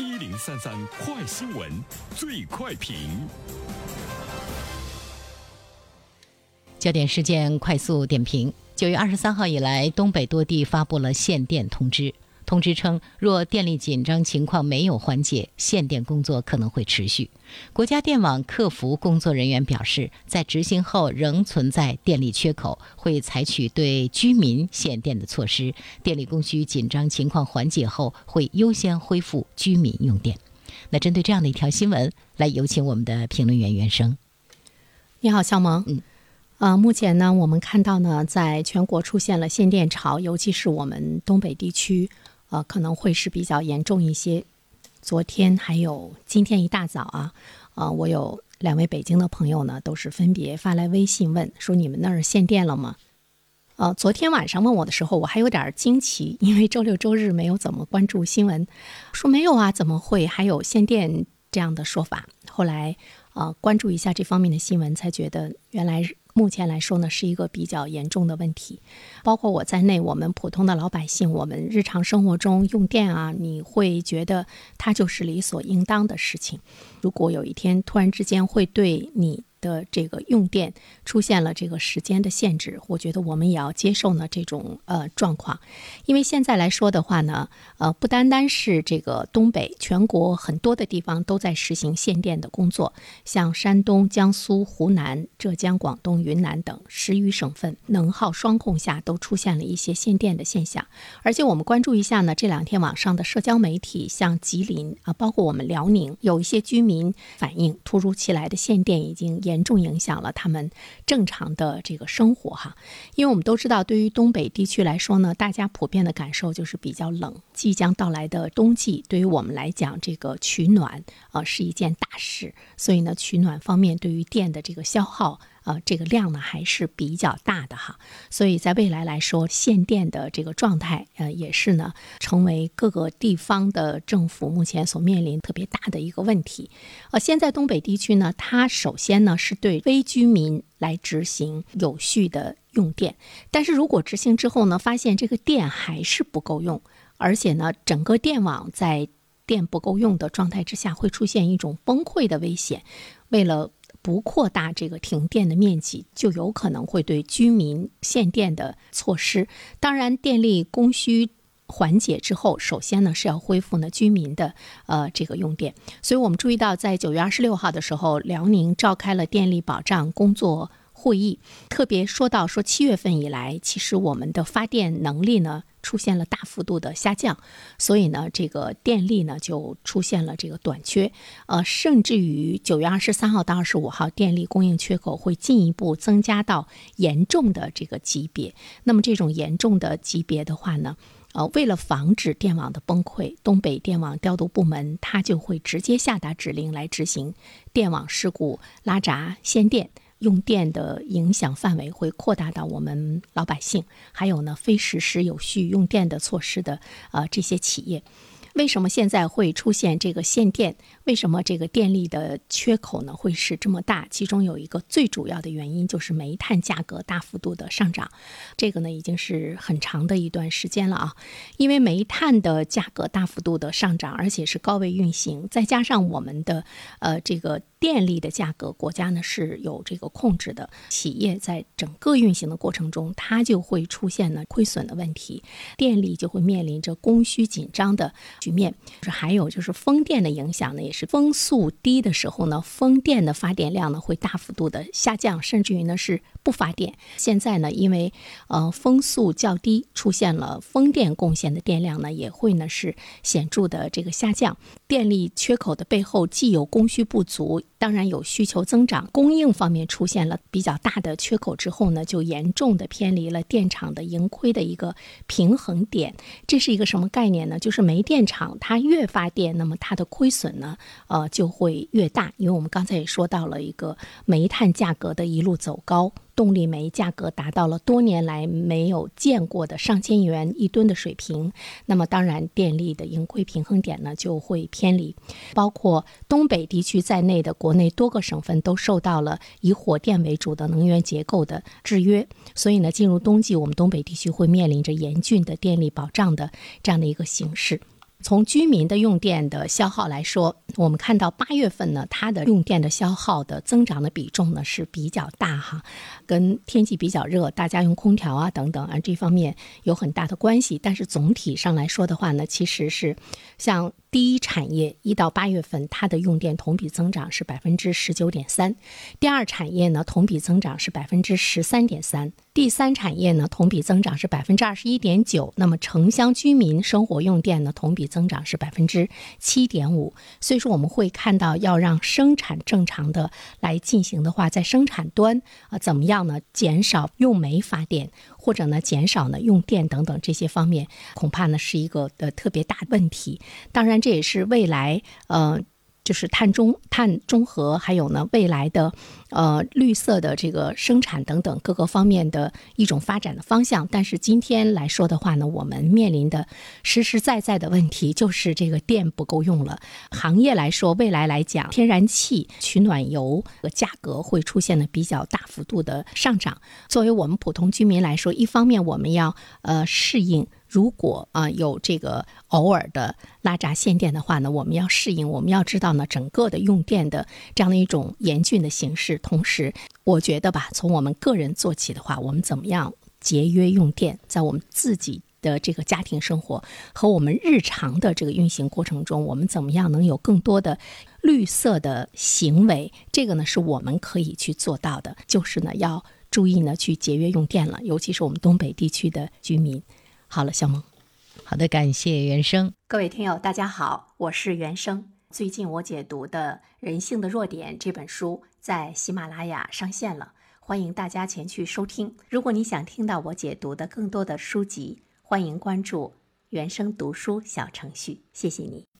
一零三三快新闻，最快评。焦点事件快速点评：九月二十三号以来，东北多地发布了限电通知。通知称，若电力紧张情况没有缓解，限电工作可能会持续。国家电网客服工作人员表示，在执行后仍存在电力缺口，会采取对居民限电的措施。电力供需紧张情况缓解后，会优先恢复居民用电。那针对这样的一条新闻，来有请我们的评论员袁生。你好，肖萌。嗯，呃，目前呢，我们看到呢，在全国出现了限电潮，尤其是我们东北地区。呃，可能会是比较严重一些。昨天还有今天一大早啊，呃，我有两位北京的朋友呢，都是分别发来微信问说：“你们那儿限电了吗？”呃，昨天晚上问我的时候，我还有点惊奇，因为周六周日没有怎么关注新闻，说没有啊，怎么会还有限电这样的说法？后来啊，关注一下这方面的新闻，才觉得原来。目前来说呢，是一个比较严重的问题，包括我在内，我们普通的老百姓，我们日常生活中用电啊，你会觉得它就是理所应当的事情。如果有一天突然之间会对你。的这个用电出现了这个时间的限制，我觉得我们也要接受呢这种呃状况，因为现在来说的话呢，呃不单单是这个东北，全国很多的地方都在实行限电的工作，像山东、江苏、湖南、浙江、广东、云南等十余省份，能耗双控下都出现了一些限电的现象。而且我们关注一下呢，这两天网上的社交媒体，像吉林啊，包括我们辽宁，有一些居民反映，突如其来的限电已经严。严重影响了他们正常的这个生活哈，因为我们都知道，对于东北地区来说呢，大家普遍的感受就是比较冷。即将到来的冬季，对于我们来讲，这个取暖啊是一件大事，所以呢，取暖方面对于电的这个消耗。呃，这个量呢还是比较大的哈，所以在未来来说，限电的这个状态，呃，也是呢成为各个地方的政府目前所面临特别大的一个问题。呃，现在东北地区呢，它首先呢是对非居民来执行有序的用电，但是如果执行之后呢，发现这个电还是不够用，而且呢，整个电网在电不够用的状态之下，会出现一种崩溃的危险。为了不扩大这个停电的面积，就有可能会对居民限电的措施。当然，电力供需缓解之后，首先呢是要恢复呢居民的呃这个用电。所以我们注意到，在九月二十六号的时候，辽宁召开了电力保障工作。会议特别说到说，七月份以来，其实我们的发电能力呢出现了大幅度的下降，所以呢，这个电力呢就出现了这个短缺，呃，甚至于九月二十三号到二十五号，电力供应缺口会进一步增加到严重的这个级别。那么这种严重的级别的话呢，呃，为了防止电网的崩溃，东北电网调度部门它就会直接下达指令来执行电网事故拉闸限电。用电的影响范围会扩大到我们老百姓，还有呢非实施有序用电的措施的呃这些企业。为什么现在会出现这个限电？为什么这个电力的缺口呢会是这么大？其中有一个最主要的原因就是煤炭价格大幅度的上涨，这个呢已经是很长的一段时间了啊。因为煤炭的价格大幅度的上涨，而且是高位运行，再加上我们的呃这个电力的价格，国家呢是有这个控制的，企业在整个运行的过程中，它就会出现呢亏损的问题，电力就会面临着供需紧张的局面。就是还有就是风电的影响呢。也是风速低的时候呢，风电的发电量呢会大幅度的下降，甚至于呢是不发电。现在呢，因为呃风速较低，出现了风电贡献的电量呢也会呢是显著的这个下降。电力缺口的背后，既有供需不足，当然有需求增长，供应方面出现了比较大的缺口之后呢，就严重的偏离了电厂的盈亏的一个平衡点。这是一个什么概念呢？就是煤电厂它越发电，那么它的亏损呢？呃，就会越大，因为我们刚才也说到了一个煤炭价格的一路走高，动力煤价格达到了多年来没有见过的上千元一吨的水平，那么当然电力的盈亏平衡点呢就会偏离，包括东北地区在内的国内多个省份都受到了以火电为主的能源结构的制约，所以呢，进入冬季，我们东北地区会面临着严峻的电力保障的这样的一个形势。从居民的用电的消耗来说，我们看到八月份呢，它的用电的消耗的增长的比重呢是比较大哈，跟天气比较热，大家用空调啊等等啊这方面有很大的关系。但是总体上来说的话呢，其实是像。第一产业一到八月份，它的用电同比增长是百分之十九点三；第二产业呢，同比增长是百分之十三点三；第三产业呢，同比增长是百分之二十一点九。那么城乡居民生活用电呢，同比增长是百分之七点五。所以说，我们会看到，要让生产正常的来进行的话，在生产端啊，怎么样呢？减少用煤发电。或者呢，减少呢用电等等这些方面，恐怕呢是一个的特别大问题。当然，这也是未来呃。就是碳中碳中和，还有呢未来的，呃绿色的这个生产等等各个方面的一种发展的方向。但是今天来说的话呢，我们面临的实实在在的问题就是这个电不够用了。行业来说，未来来讲，天然气、取暖油的价格会出现了比较大幅度的上涨。作为我们普通居民来说，一方面我们要呃适应。如果啊有这个偶尔的拉闸限电的话呢，我们要适应。我们要知道呢，整个的用电的这样的一种严峻的形势。同时，我觉得吧，从我们个人做起的话，我们怎么样节约用电，在我们自己的这个家庭生活和我们日常的这个运行过程中，我们怎么样能有更多的绿色的行为？这个呢，是我们可以去做到的。就是呢，要注意呢，去节约用电了，尤其是我们东北地区的居民。好了，小萌，好的，感谢原生。各位听友，大家好，我是原生。最近我解读的《人性的弱点》这本书在喜马拉雅上线了，欢迎大家前去收听。如果你想听到我解读的更多的书籍，欢迎关注原生读书小程序。谢谢你。